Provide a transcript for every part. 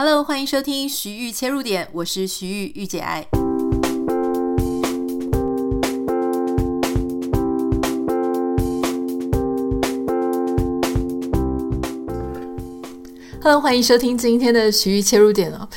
Hello，欢迎收听徐玉切入点，我是徐玉御姐爱。Hello，欢迎收听今天的徐玉切入点哦。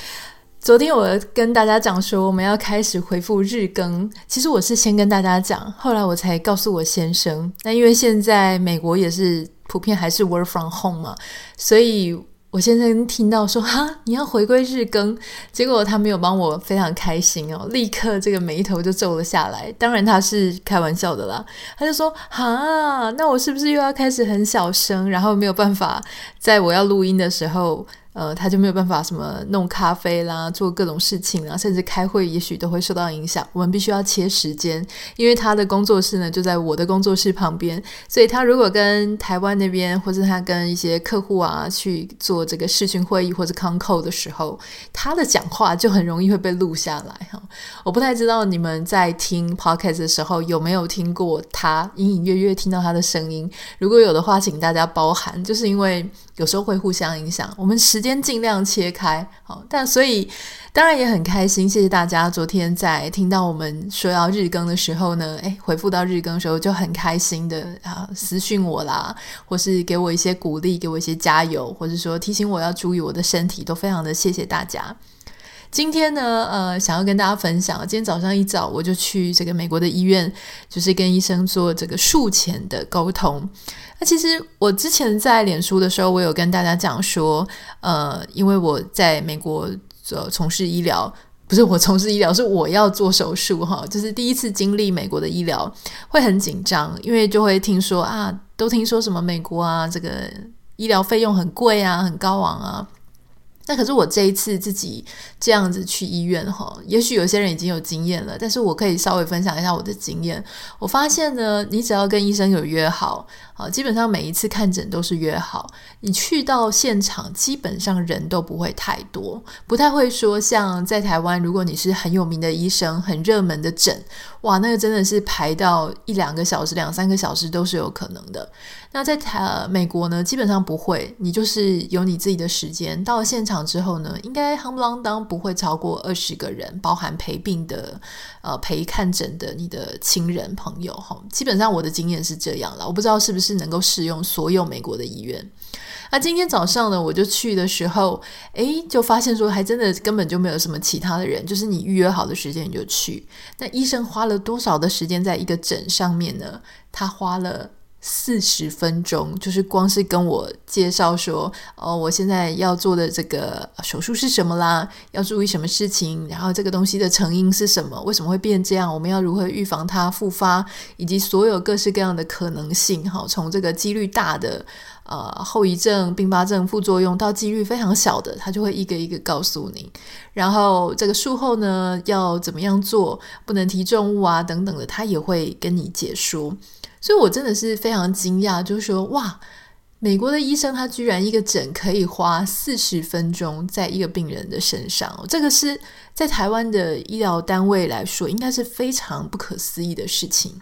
昨天我跟大家讲说我们要开始恢复日更，其实我是先跟大家讲，后来我才告诉我先生。那因为现在美国也是普遍还是 work from home 嘛，所以。我先生听到说哈，你要回归日更，结果他没有帮我非常开心哦，立刻这个眉头就皱了下来。当然他是开玩笑的啦，他就说哈，那我是不是又要开始很小声，然后没有办法在我要录音的时候。呃，他就没有办法什么弄咖啡啦，做各种事情啦，甚至开会也许都会受到影响。我们必须要切时间，因为他的工作室呢就在我的工作室旁边，所以他如果跟台湾那边或者他跟一些客户啊去做这个视讯会议或者 conco 的时候，他的讲话就很容易会被录下来哈。我不太知道你们在听 podcast 的时候有没有听过他隐隐约约听到他的声音，如果有的话，请大家包涵，就是因为有时候会互相影响。我们时间尽量切开，好，但所以当然也很开心，谢谢大家。昨天在听到我们说要日更的时候呢，诶，回复到日更的时候就很开心的啊，私讯我啦，或是给我一些鼓励，给我一些加油，或者说提醒我要注意我的身体，都非常的谢谢大家。今天呢，呃，想要跟大家分享，今天早上一早我就去这个美国的医院，就是跟医生做这个术前的沟通。那其实我之前在脸书的时候，我有跟大家讲说，呃，因为我在美国做从事医疗，不是我从事医疗，是我要做手术哈，就是第一次经历美国的医疗，会很紧张，因为就会听说啊，都听说什么美国啊，这个医疗费用很贵啊，很高昂啊。那可是我这一次自己这样子去医院哈，也许有些人已经有经验了，但是我可以稍微分享一下我的经验。我发现呢，你只要跟医生有约好，啊，基本上每一次看诊都是约好，你去到现场，基本上人都不会太多，不太会说像在台湾，如果你是很有名的医生、很热门的诊，哇，那个真的是排到一两个小时、两三个小时都是有可能的。那在台、呃、美国呢，基本上不会，你就是有你自己的时间。到了现场之后呢，应该夯不啷当不会超过二十个人，包含陪病的、呃陪看诊的你的亲人朋友哈。基本上我的经验是这样了，我不知道是不是能够适用所有美国的医院。那今天早上呢，我就去的时候，诶，就发现说还真的根本就没有什么其他的人，就是你预约好的时间你就去。那医生花了多少的时间在一个诊上面呢？他花了。四十分钟，就是光是跟我介绍说，哦，我现在要做的这个手术是什么啦，要注意什么事情，然后这个东西的成因是什么，为什么会变这样，我们要如何预防它复发，以及所有各式各样的可能性，哈，从这个几率大的呃后遗症、并发症、副作用到几率非常小的，他就会一个一个告诉你。然后这个术后呢，要怎么样做，不能提重物啊等等的，他也会跟你解说。所以，我真的是非常惊讶，就是说，哇，美国的医生他居然一个诊可以花四十分钟在一个病人的身上，这个是在台湾的医疗单位来说，应该是非常不可思议的事情。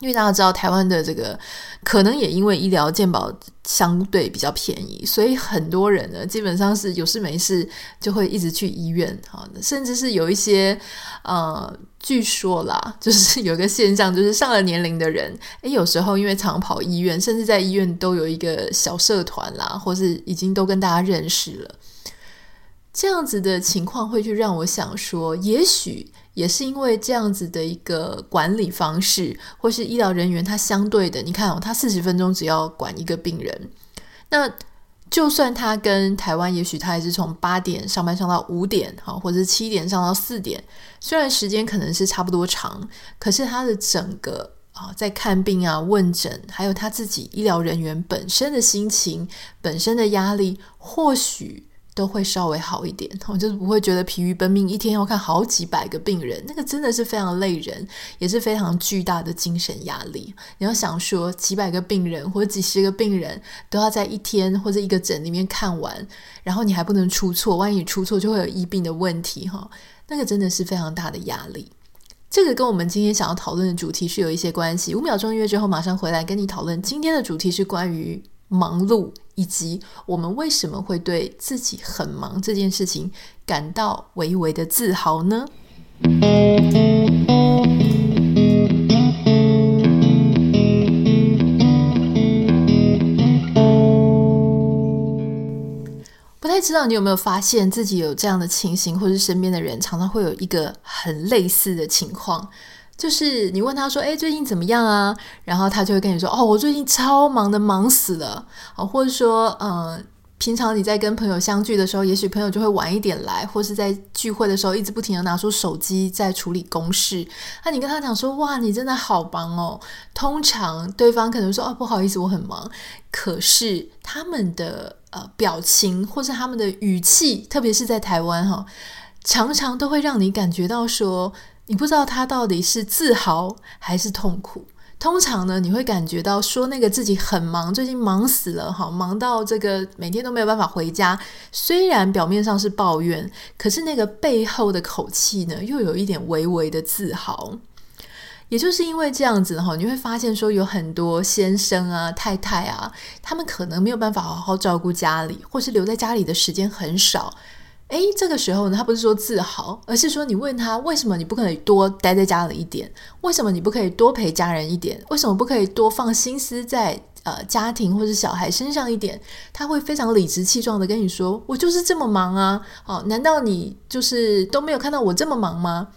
因为大家知道，台湾的这个可能也因为医疗健保相对比较便宜，所以很多人呢，基本上是有事没事就会一直去医院，哈，甚至是有一些呃，据说啦，就是有个现象，就是上了年龄的人，诶，有时候因为常跑医院，甚至在医院都有一个小社团啦，或是已经都跟大家认识了，这样子的情况会去让我想说，也许。也是因为这样子的一个管理方式，或是医疗人员，他相对的，你看哦，他四十分钟只要管一个病人，那就算他跟台湾，也许他也是从八点上班上到五点，哈，或者是七点上到四点，虽然时间可能是差不多长，可是他的整个啊，在看病啊、问诊，还有他自己医疗人员本身的心情、本身的压力，或许。都会稍微好一点，我就是不会觉得疲于奔命，一天要看好几百个病人，那个真的是非常累人，也是非常巨大的精神压力。你要想说几百个病人或者几十个病人都要在一天或者一个诊里面看完，然后你还不能出错，万一你出错就会有医病的问题哈，那个真的是非常大的压力。这个跟我们今天想要讨论的主题是有一些关系。五秒钟音乐之后马上回来跟你讨论，今天的主题是关于忙碌，以及我们为什么会对自己很忙这件事情感到微微的自豪呢？不太知道你有没有发现自己有这样的情形，或是身边的人常常会有一个很类似的情况。就是你问他说：“诶，最近怎么样啊？”然后他就会跟你说：“哦，我最近超忙的，忙死了。”哦，或者说，嗯，平常你在跟朋友相聚的时候，也许朋友就会晚一点来，或是在聚会的时候一直不停地拿出手机在处理公事。那你跟他讲说：“哇，你真的好忙哦。”通常对方可能说：“哦，不好意思，我很忙。”可是他们的呃表情或是他们的语气，特别是在台湾哈，常常都会让你感觉到说。你不知道他到底是自豪还是痛苦。通常呢，你会感觉到说那个自己很忙，最近忙死了，哈，忙到这个每天都没有办法回家。虽然表面上是抱怨，可是那个背后的口气呢，又有一点微微的自豪。也就是因为这样子哈，你会发现说有很多先生啊、太太啊，他们可能没有办法好好照顾家里，或是留在家里的时间很少。诶，这个时候呢，他不是说自豪，而是说你问他为什么你不可以多待在家里一点？为什么你不可以多陪家人一点？为什么不可以多放心思在呃家庭或者小孩身上一点？他会非常理直气壮的跟你说：“我就是这么忙啊！”哦，难道你就是都没有看到我这么忙吗？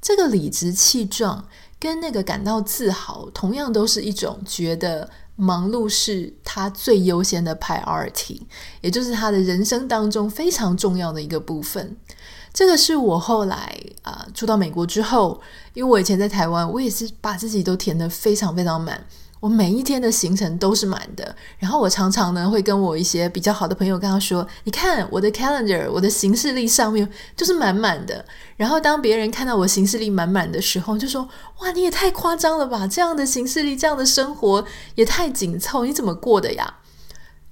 这个理直气壮跟那个感到自豪，同样都是一种觉得。忙碌是他最优先的 priority，也就是他的人生当中非常重要的一个部分。这个是我后来啊、呃、住到美国之后，因为我以前在台湾，我也是把自己都填得非常非常满。我每一天的行程都是满的，然后我常常呢会跟我一些比较好的朋友跟他说：“你看我的 calendar，我的行事历上面就是满满的。”然后当别人看到我行事历满满的时候，就说：“哇，你也太夸张了吧！这样的行事历，这样的生活也太紧凑，你怎么过的呀？”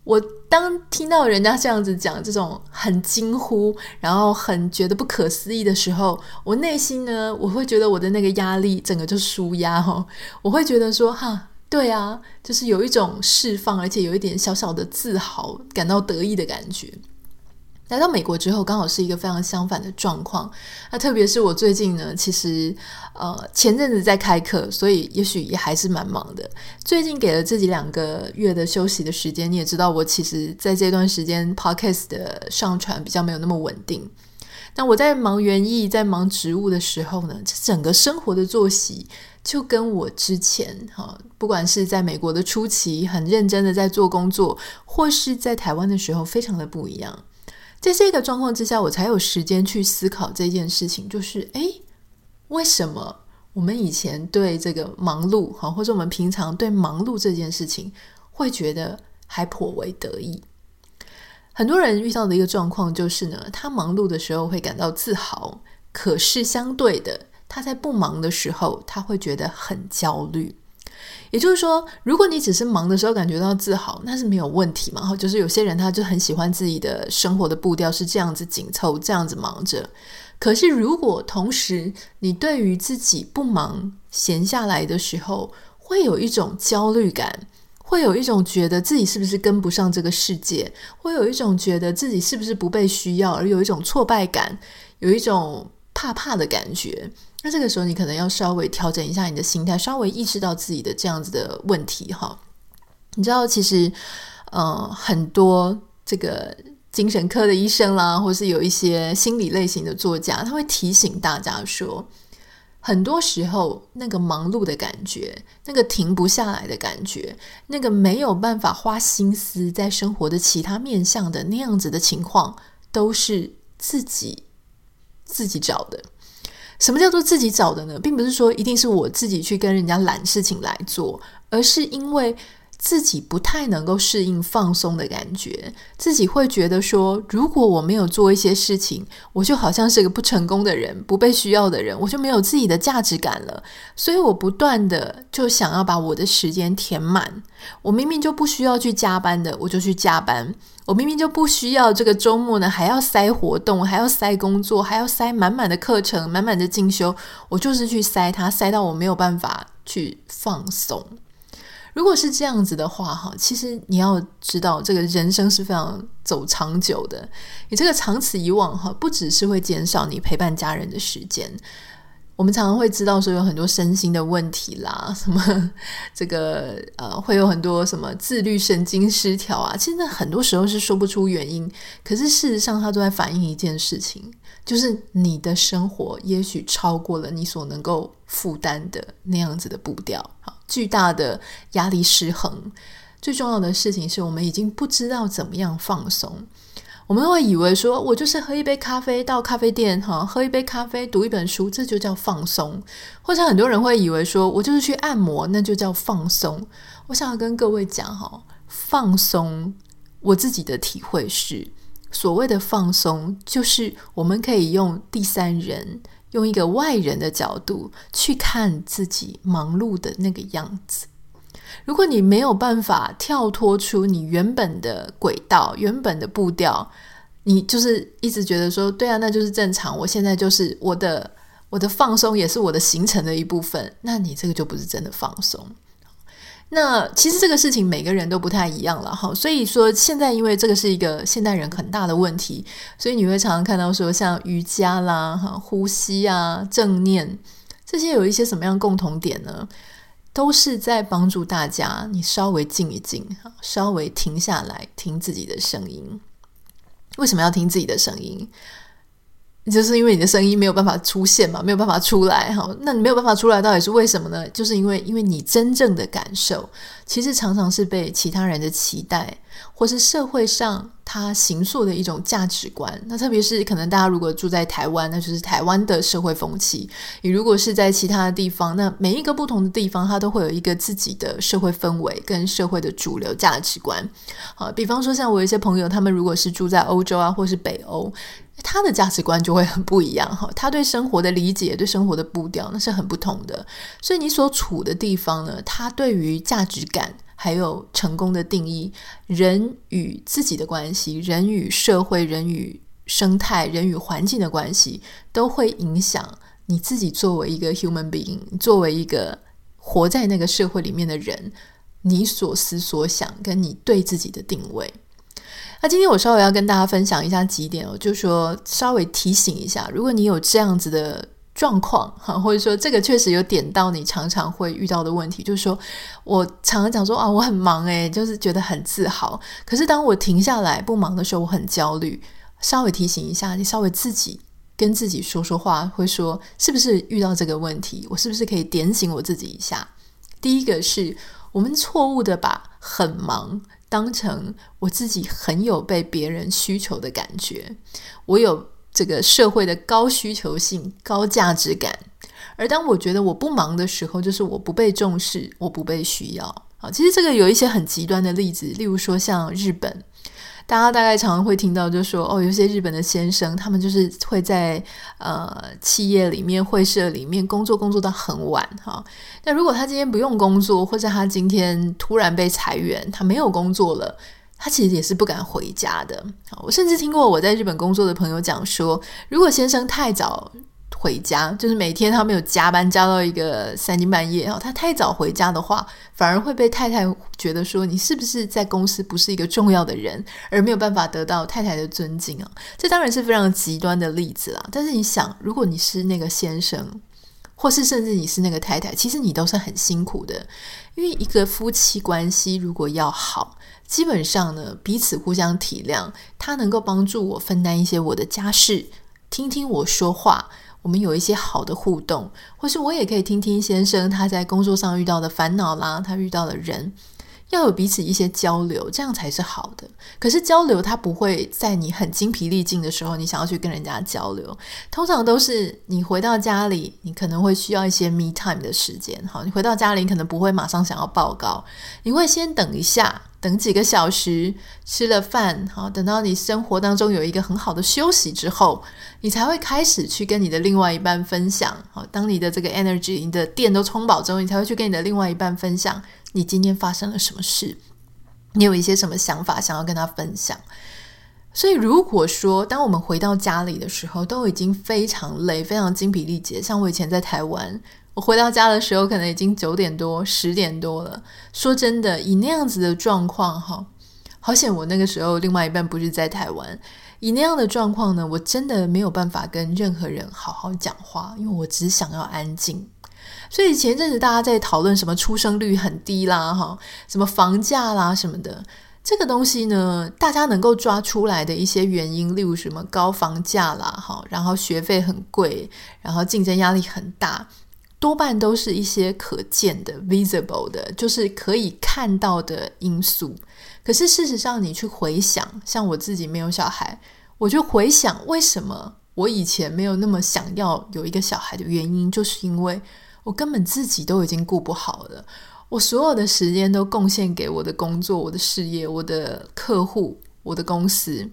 我当听到人家这样子讲，这种很惊呼，然后很觉得不可思议的时候，我内心呢，我会觉得我的那个压力整个就舒压哈，我会觉得说哈。对啊，就是有一种释放，而且有一点小小的自豪，感到得意的感觉。来到美国之后，刚好是一个非常相反的状况。那特别是我最近呢，其实呃前阵子在开课，所以也许也还是蛮忙的。最近给了自己两个月的休息的时间，你也知道，我其实在这段时间 podcast 的上传比较没有那么稳定。那我在忙园艺，在忙植物的时候呢，这整个生活的作息。就跟我之前哈，不管是在美国的初期很认真的在做工作，或是在台湾的时候，非常的不一样。在这个状况之下，我才有时间去思考这件事情，就是诶，为什么我们以前对这个忙碌哈，或者我们平常对忙碌这件事情，会觉得还颇为得意？很多人遇到的一个状况就是呢，他忙碌的时候会感到自豪，可是相对的。他在不忙的时候，他会觉得很焦虑。也就是说，如果你只是忙的时候感觉到自豪，那是没有问题嘛。就是有些人他就很喜欢自己的生活的步调是这样子紧凑，这样子忙着。可是如果同时你对于自己不忙闲下来的时候，会有一种焦虑感，会有一种觉得自己是不是跟不上这个世界，会有一种觉得自己是不是不被需要，而有一种挫败感，有一种怕怕的感觉。那这个时候，你可能要稍微调整一下你的心态，稍微意识到自己的这样子的问题哈。你知道，其实，呃，很多这个精神科的医生啦，或是有一些心理类型的作家，他会提醒大家说，很多时候那个忙碌的感觉，那个停不下来的感觉，那个没有办法花心思在生活的其他面向的那样子的情况，都是自己自己找的。什么叫做自己找的呢？并不是说一定是我自己去跟人家揽事情来做，而是因为自己不太能够适应放松的感觉，自己会觉得说，如果我没有做一些事情，我就好像是个不成功的人，不被需要的人，我就没有自己的价值感了。所以我不断的就想要把我的时间填满。我明明就不需要去加班的，我就去加班。我明明就不需要这个周末呢，还要塞活动，还要塞工作，还要塞满满的课程，满满的进修，我就是去塞它，塞到我没有办法去放松。如果是这样子的话，哈，其实你要知道，这个人生是非常走长久的。你这个长此以往，哈，不只是会减少你陪伴家人的时间。我们常常会知道说有很多身心的问题啦，什么这个呃会有很多什么自律神经失调啊，其实很多时候是说不出原因，可是事实上它都在反映一件事情，就是你的生活也许超过了你所能够负担的那样子的步调，好，巨大的压力失衡。最重要的事情是我们已经不知道怎么样放松。我们会以为说，我就是喝一杯咖啡，到咖啡店哈，喝一杯咖啡，读一本书，这就叫放松。或者很多人会以为说，我就是去按摩，那就叫放松。我想要跟各位讲哈，放松，我自己的体会是，所谓的放松，就是我们可以用第三人，用一个外人的角度去看自己忙碌的那个样子。如果你没有办法跳脱出你原本的轨道、原本的步调，你就是一直觉得说，对啊，那就是正常。我现在就是我的我的放松，也是我的行程的一部分。那你这个就不是真的放松。那其实这个事情每个人都不太一样了哈。所以说，现在因为这个是一个现代人很大的问题，所以你会常常看到说，像瑜伽啦、哈呼吸啊、正念这些有一些什么样共同点呢？都是在帮助大家，你稍微静一静，稍微停下来听自己的声音。为什么要听自己的声音？就是因为你的声音没有办法出现嘛，没有办法出来哈。那你没有办法出来，到底是为什么呢？就是因为，因为你真正的感受，其实常常是被其他人的期待，或是社会上他形塑的一种价值观。那特别是可能大家如果住在台湾，那就是台湾的社会风气；你如果是在其他的地方，那每一个不同的地方，它都会有一个自己的社会氛围跟社会的主流价值观。好，比方说像我一些朋友，他们如果是住在欧洲啊，或是北欧。他的价值观就会很不一样哈，他对生活的理解、对生活的步调那是很不同的。所以你所处的地方呢，他对于价值感还有成功的定义、人与自己的关系、人与社会、人与生态、人与环境的关系，都会影响你自己作为一个 human being，作为一个活在那个社会里面的人，你所思所想跟你对自己的定位。那今天我稍微要跟大家分享一下几点哦，就说稍微提醒一下，如果你有这样子的状况哈，或者说这个确实有点到你常常会遇到的问题，就是说我常常讲说啊，我很忙诶，就是觉得很自豪，可是当我停下来不忙的时候，我很焦虑。稍微提醒一下，你稍微自己跟自己说说话，会说是不是遇到这个问题？我是不是可以点醒我自己一下？第一个是我们错误的把很忙。当成我自己很有被别人需求的感觉，我有这个社会的高需求性、高价值感。而当我觉得我不忙的时候，就是我不被重视，我不被需要。啊，其实这个有一些很极端的例子，例如说像日本。大家大概常常会听到，就说哦，有些日本的先生，他们就是会在呃企业里面、会社里面工作，工作到很晚哈。那如果他今天不用工作，或者他今天突然被裁员，他没有工作了，他其实也是不敢回家的。我甚至听过我在日本工作的朋友讲说，如果先生太早。回家就是每天他没有加班加到一个三更半夜哦，他太早回家的话，反而会被太太觉得说，你是不是在公司不是一个重要的人，而没有办法得到太太的尊敬啊？这当然是非常极端的例子啦。但是你想，如果你是那个先生，或是甚至你是那个太太，其实你都是很辛苦的，因为一个夫妻关系如果要好，基本上呢，彼此互相体谅，他能够帮助我分担一些我的家事，听听我说话。我们有一些好的互动，或是我也可以听听先生他在工作上遇到的烦恼啦，他遇到的人，要有彼此一些交流，这样才是好的。可是交流它不会在你很精疲力尽的时候，你想要去跟人家交流，通常都是你回到家里，你可能会需要一些 me time 的时间。好，你回到家里，你可能不会马上想要报告，你会先等一下。等几个小时，吃了饭，好，等到你生活当中有一个很好的休息之后，你才会开始去跟你的另外一半分享。好，当你的这个 energy，你的电都充饱之后，你才会去跟你的另外一半分享你今天发生了什么事，你有一些什么想法想要跟他分享。所以，如果说当我们回到家里的时候，都已经非常累、非常精疲力竭，像我以前在台湾，我回到家的时候，可能已经九点多、十点多了。说真的，以那样子的状况，哈，好险我那个时候另外一半不是在台湾。以那样的状况呢，我真的没有办法跟任何人好好讲话，因为我只想要安静。所以前阵子大家在讨论什么出生率很低啦，哈，什么房价啦什么的。这个东西呢，大家能够抓出来的一些原因，例如什么高房价啦，哈，然后学费很贵，然后竞争压力很大，多半都是一些可见的 visible 的，就是可以看到的因素。可是事实上，你去回想，像我自己没有小孩，我就回想为什么我以前没有那么想要有一个小孩的原因，就是因为我根本自己都已经顾不好了。我所有的时间都贡献给我的工作、我的事业、我的客户、我的公司，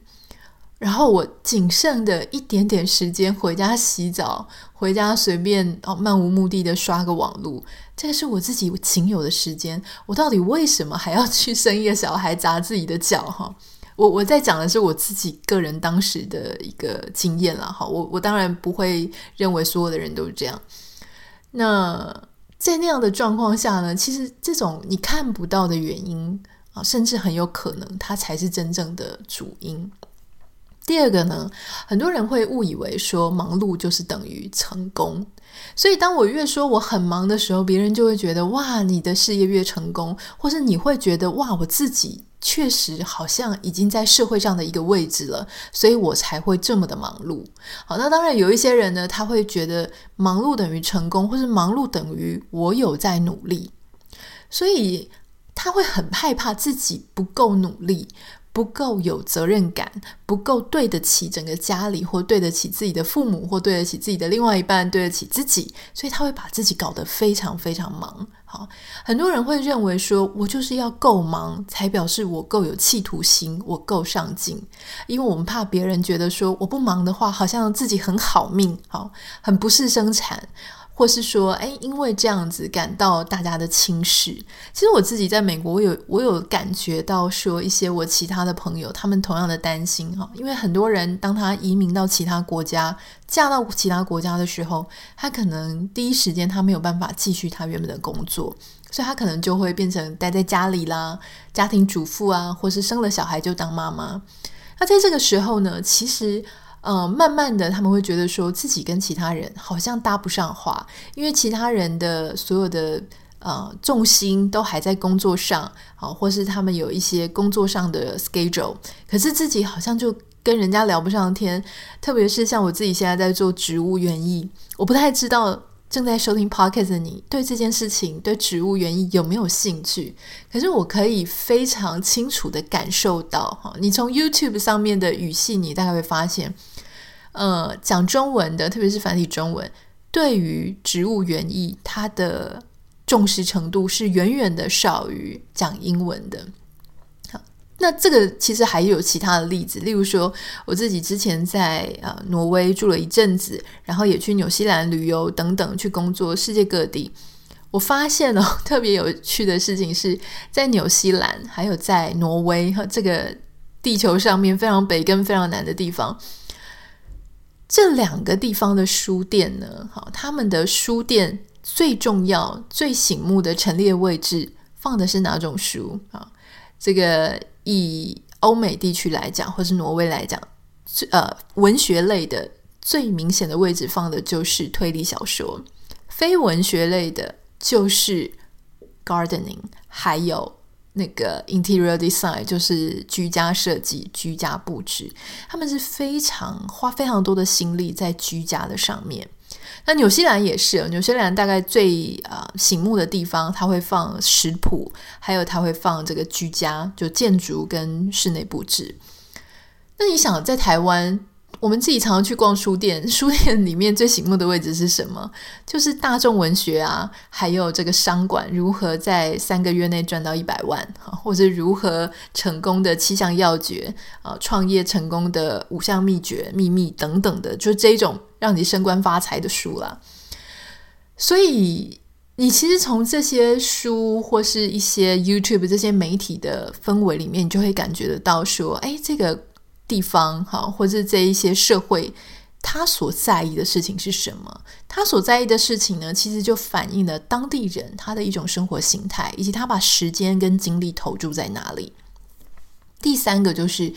然后我仅剩的一点点时间回家洗澡，回家随便哦漫无目的的刷个网络，这个是我自己仅有的时间。我到底为什么还要去生一个小孩砸自己的脚？哈，我我在讲的是我自己个人当时的一个经验了。哈，我我当然不会认为所有的人都是这样。那。在那样的状况下呢，其实这种你看不到的原因啊，甚至很有可能它才是真正的主因。第二个呢，很多人会误以为说忙碌就是等于成功，所以当我越说我很忙的时候，别人就会觉得哇，你的事业越成功，或是你会觉得哇，我自己。确实好像已经在社会上的一个位置了，所以我才会这么的忙碌。好，那当然有一些人呢，他会觉得忙碌等于成功，或是忙碌等于我有在努力，所以他会很害怕自己不够努力。不够有责任感，不够对得起整个家里，或对得起自己的父母，或对得起自己的另外一半，对得起自己，所以他会把自己搞得非常非常忙。好，很多人会认为说，我就是要够忙，才表示我够有企图心，我够上进。因为我们怕别人觉得说，我不忙的话，好像自己很好命，好，很不事生产。或是说，哎，因为这样子感到大家的轻视。其实我自己在美国，我有我有感觉到说，一些我其他的朋友，他们同样的担心哈。因为很多人当他移民到其他国家，嫁到其他国家的时候，他可能第一时间他没有办法继续他原本的工作，所以他可能就会变成待在家里啦，家庭主妇啊，或是生了小孩就当妈妈。那在这个时候呢，其实。呃，慢慢的，他们会觉得说自己跟其他人好像搭不上话，因为其他人的所有的呃重心都还在工作上，好，或是他们有一些工作上的 schedule，可是自己好像就跟人家聊不上天。特别是像我自己现在在做植物园艺，我不太知道。正在收听 Podcast 的你，对这件事情，对植物园艺有没有兴趣？可是我可以非常清楚的感受到，哈，你从 YouTube 上面的语系，你大概会发现，呃，讲中文的，特别是繁体中文，对于植物园艺，它的重视程度是远远的少于讲英文的。那这个其实还有其他的例子，例如说我自己之前在呃挪威住了一阵子，然后也去纽西兰旅游等等去工作，世界各地。我发现哦，特别有趣的事情是在纽西兰还有在挪威和这个地球上面非常北跟非常南的地方，这两个地方的书店呢，好，他们的书店最重要、最醒目的陈列位置放的是哪种书啊？这个。以欧美地区来讲，或是挪威来讲，最呃，文学类的最明显的位置放的就是推理小说；非文学类的，就是 gardening，还有那个 interior design，就是居家设计、居家布置。他们是非常花非常多的心力在居家的上面。那纽西兰也是，纽西兰大概最啊、醒目的地方，它会放食谱，还有它会放这个居家，就建筑跟室内布置。那你想，在台湾，我们自己常常去逛书店，书店里面最醒目的位置是什么？就是大众文学啊，还有这个商管如何在三个月内赚到一百万，或者如何成功的七项要诀啊，创业成功的五项秘诀、秘密等等的，就这种。让你升官发财的书啦，所以你其实从这些书或是一些 YouTube 这些媒体的氛围里面，你就会感觉得到说，哎，这个地方，哈，或者这一些社会，他所在意的事情是什么？他所在意的事情呢，其实就反映了当地人他的一种生活形态，以及他把时间跟精力投注在哪里。第三个就是，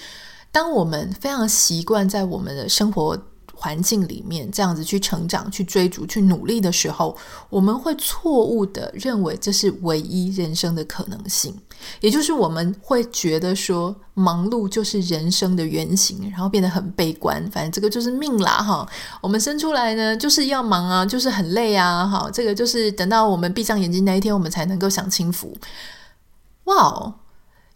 当我们非常习惯在我们的生活环境里面这样子去成长、去追逐、去努力的时候，我们会错误的认为这是唯一人生的可能性，也就是我们会觉得说忙碌就是人生的原型，然后变得很悲观。反正这个就是命啦，哈，我们生出来呢就是要忙啊，就是很累啊，哈，这个就是等到我们闭上眼睛那一天，我们才能够享清福。哇哦！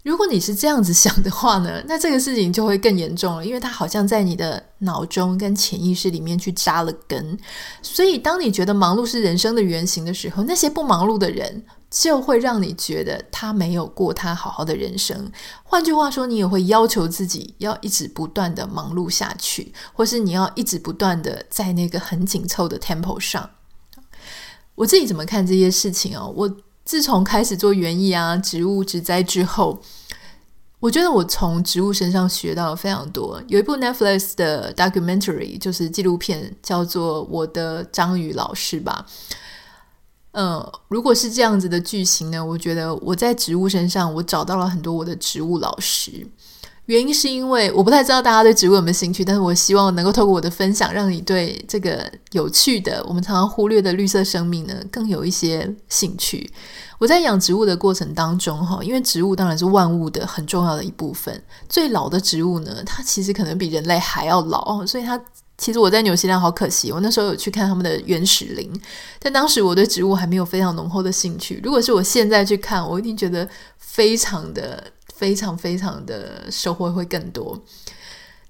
如果你是这样子想的话呢，那这个事情就会更严重了，因为它好像在你的脑中跟潜意识里面去扎了根。所以，当你觉得忙碌是人生的原型的时候，那些不忙碌的人就会让你觉得他没有过他好好的人生。换句话说，你也会要求自己要一直不断的忙碌下去，或是你要一直不断的在那个很紧凑的 tempo 上。我自己怎么看这些事情哦？我自从开始做园艺啊、植物植栽之后。我觉得我从植物身上学到了非常多。有一部 Netflix 的 documentary，就是纪录片，叫做《我的章鱼老师》吧。嗯，如果是这样子的剧情呢，我觉得我在植物身上，我找到了很多我的植物老师。原因是因为我不太知道大家对植物有没有兴趣，但是我希望能够透过我的分享，让你对这个有趣的、我们常常忽略的绿色生命呢，更有一些兴趣。我在养植物的过程当中，哈，因为植物当然是万物的很重要的一部分。最老的植物呢，它其实可能比人类还要老，所以它其实我在纽西兰好可惜，我那时候有去看他们的原始林，但当时我对植物还没有非常浓厚的兴趣。如果是我现在去看，我一定觉得非常的、非常、非常的收获会更多。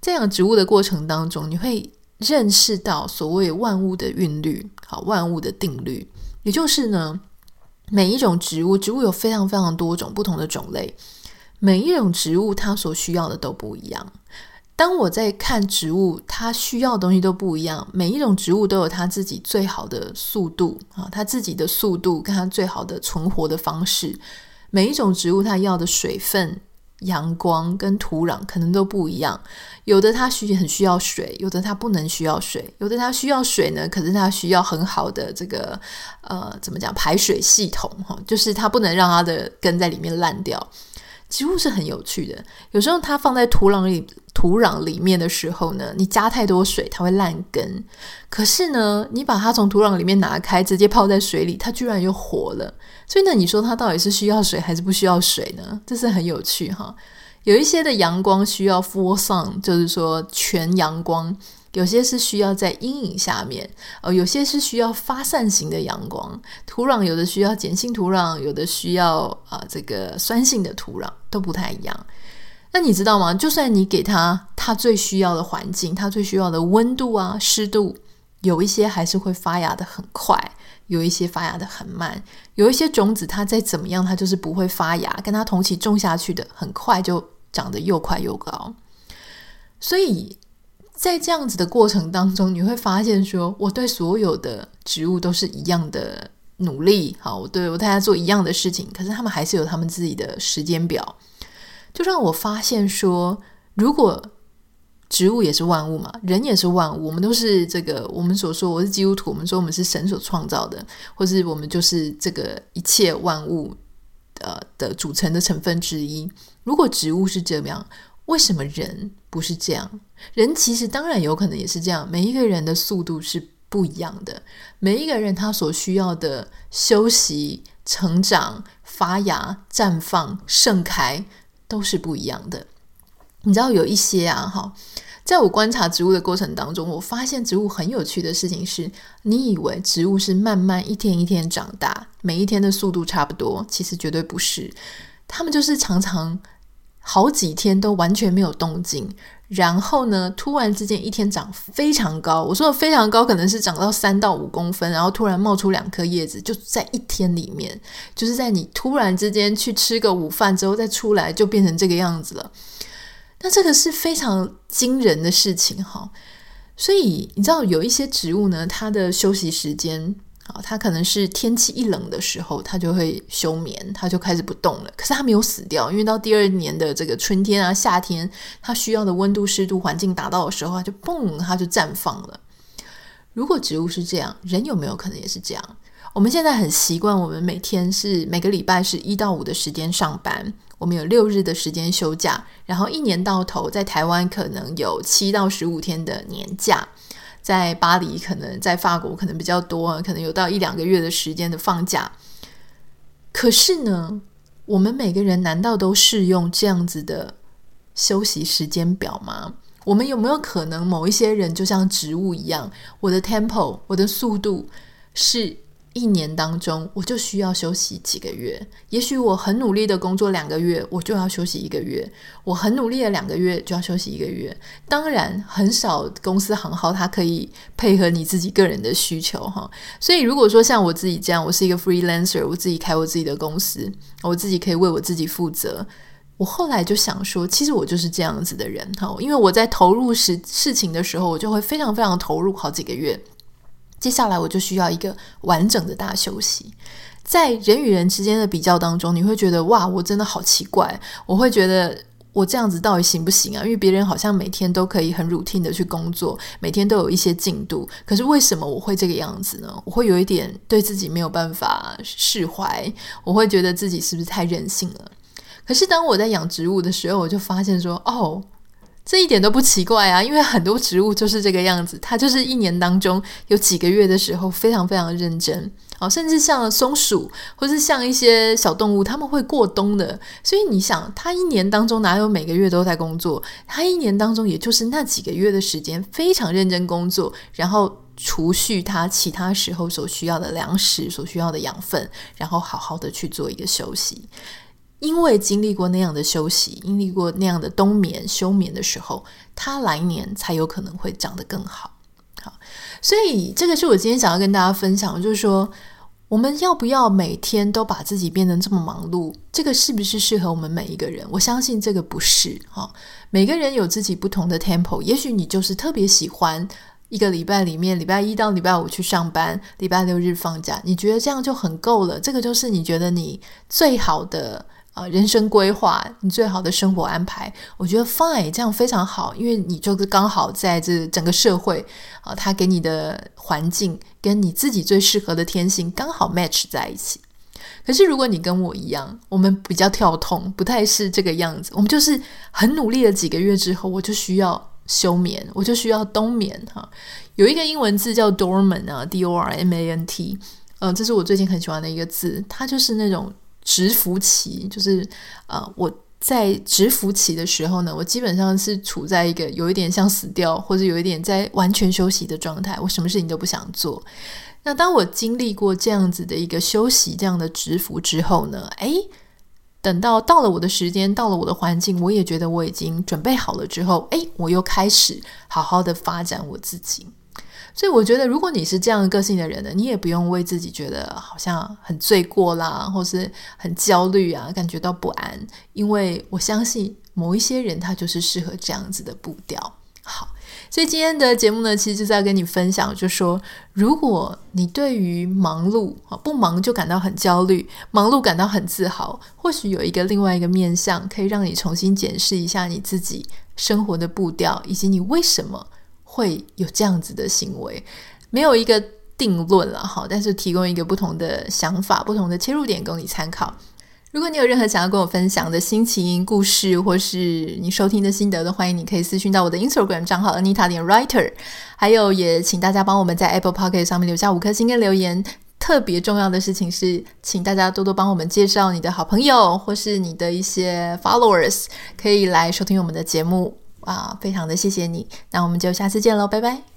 在养植物的过程当中，你会认识到所谓万物的韵律，好，万物的定律，也就是呢。每一种植物，植物有非常非常多种不同的种类，每一种植物它所需要的都不一样。当我在看植物，它需要的东西都不一样。每一种植物都有它自己最好的速度啊，它自己的速度跟它最好的存活的方式。每一种植物它要的水分。阳光跟土壤可能都不一样，有的它需很需要水，有的它不能需要水，有的它需要水呢，可是它需要很好的这个呃怎么讲排水系统哈，就是它不能让它的根在里面烂掉。植物是很有趣的，有时候它放在土壤里土壤里面的时候呢，你加太多水它会烂根，可是呢，你把它从土壤里面拿开，直接泡在水里，它居然又活了。所以呢，你说它到底是需要水还是不需要水呢？这是很有趣哈。有一些的阳光需要 full sun，就是说全阳光；有些是需要在阴影下面，呃，有些是需要发散型的阳光。土壤有的需要碱性土壤，有的需要啊、呃、这个酸性的土壤，都不太一样。那你知道吗？就算你给它它最需要的环境，它最需要的温度啊、湿度，有一些还是会发芽的很快。有一些发芽的很慢，有一些种子它再怎么样，它就是不会发芽，跟它同期种下去的，很快就长得又快又高。所以在这样子的过程当中，你会发现说，我对所有的植物都是一样的努力，好，我对我大家做一样的事情，可是他们还是有他们自己的时间表，就让我发现说，如果植物也是万物嘛，人也是万物，我们都是这个。我们所说我是基督徒，我们说我们是神所创造的，或是我们就是这个一切万物呃的组成的成分之一。如果植物是这样，为什么人不是这样？人其实当然有可能也是这样。每一个人的速度是不一样的，每一个人他所需要的休息、成长、发芽、绽放、盛开都是不一样的。你知道有一些啊，哈，在我观察植物的过程当中，我发现植物很有趣的事情是，你以为植物是慢慢一天一天长大，每一天的速度差不多，其实绝对不是。它们就是常常好几天都完全没有动静，然后呢，突然之间一天长非常高。我说的非常高，可能是长到三到五公分，然后突然冒出两颗叶子，就在一天里面，就是在你突然之间去吃个午饭之后再出来，就变成这个样子了。那这个是非常惊人的事情哈，所以你知道有一些植物呢，它的休息时间啊，他可能是天气一冷的时候，他就会休眠，他就开始不动了。可是他没有死掉，因为到第二年的这个春天啊、夏天，他需要的温度、湿度环境达到的时候，他就嘣，他就绽放了。如果植物是这样，人有没有可能也是这样？我们现在很习惯，我们每天是每个礼拜是一到五的时间上班，我们有六日的时间休假，然后一年到头在台湾可能有七到十五天的年假。在巴黎，可能在法国可能比较多，可能有到一两个月的时间的放假。可是呢，我们每个人难道都适用这样子的休息时间表吗？我们有没有可能某一些人就像植物一样，我的 tempo，我的速度是？一年当中，我就需要休息几个月。也许我很努力的工作两个月，我就要休息一个月；我很努力的两个月，就要休息一个月。当然，很少公司行号它可以配合你自己个人的需求哈。所以，如果说像我自己这样，我是一个 freelancer，我自己开我自己的公司，我自己可以为我自己负责。我后来就想说，其实我就是这样子的人哈，因为我在投入事事情的时候，我就会非常非常投入好几个月。接下来我就需要一个完整的大休息。在人与人之间的比较当中，你会觉得哇，我真的好奇怪。我会觉得我这样子到底行不行啊？因为别人好像每天都可以很 routine 的去工作，每天都有一些进度。可是为什么我会这个样子呢？我会有一点对自己没有办法释怀。我会觉得自己是不是太任性了？可是当我在养植物的时候，我就发现说，哦。这一点都不奇怪啊，因为很多植物就是这个样子，它就是一年当中有几个月的时候非常非常认真哦，甚至像松鼠或是像一些小动物，它们会过冬的。所以你想，它一年当中哪有每个月都在工作？它一年当中也就是那几个月的时间非常认真工作，然后储蓄它其他时候所需要的粮食、所需要的养分，然后好好的去做一个休息。因为经历过那样的休息，经历过那样的冬眠、休眠的时候，它来年才有可能会长得更好。好，所以这个是我今天想要跟大家分享，就是说，我们要不要每天都把自己变得这么忙碌？这个是不是适合我们每一个人？我相信这个不是。哈，每个人有自己不同的 tempo，也许你就是特别喜欢一个礼拜里面，礼拜一到礼拜五去上班，礼拜六日放假，你觉得这样就很够了？这个就是你觉得你最好的。啊，人生规划，你最好的生活安排，我觉得 fine，这样非常好，因为你就是刚好在这整个社会啊，他给你的环境跟你自己最适合的天性刚好 match 在一起。可是如果你跟我一样，我们比较跳痛，不太是这个样子，我们就是很努力了几个月之后，我就需要休眠，我就需要冬眠哈。有一个英文字叫 dormant 啊，D O R M A N T，嗯，这是我最近很喜欢的一个字，它就是那种。直伏期就是，呃，我在直伏期的时候呢，我基本上是处在一个有一点像死掉，或者有一点在完全休息的状态，我什么事情都不想做。那当我经历过这样子的一个休息，这样的直伏之后呢，诶，等到到了我的时间，到了我的环境，我也觉得我已经准备好了之后，诶，我又开始好好的发展我自己。所以我觉得，如果你是这样个性的人呢，你也不用为自己觉得好像很罪过啦，或是很焦虑啊，感觉到不安。因为我相信某一些人他就是适合这样子的步调。好，所以今天的节目呢，其实就是要跟你分享，就说，如果你对于忙碌啊不忙就感到很焦虑，忙碌感到很自豪，或许有一个另外一个面向，可以让你重新检视一下你自己生活的步调，以及你为什么。会有这样子的行为，没有一个定论了哈，但是提供一个不同的想法、不同的切入点供你参考。如果你有任何想要跟我分享的心情、故事，或是你收听的心得都，欢迎你可以私讯到我的 Instagram 账号 Anita 点 Writer。还有，也请大家帮我们在 Apple Podcast 上面留下五颗星跟留言。特别重要的事情是，请大家多多帮我们介绍你的好朋友，或是你的一些 Followers，可以来收听我们的节目。啊，非常的谢谢你，那我们就下次见喽，拜拜。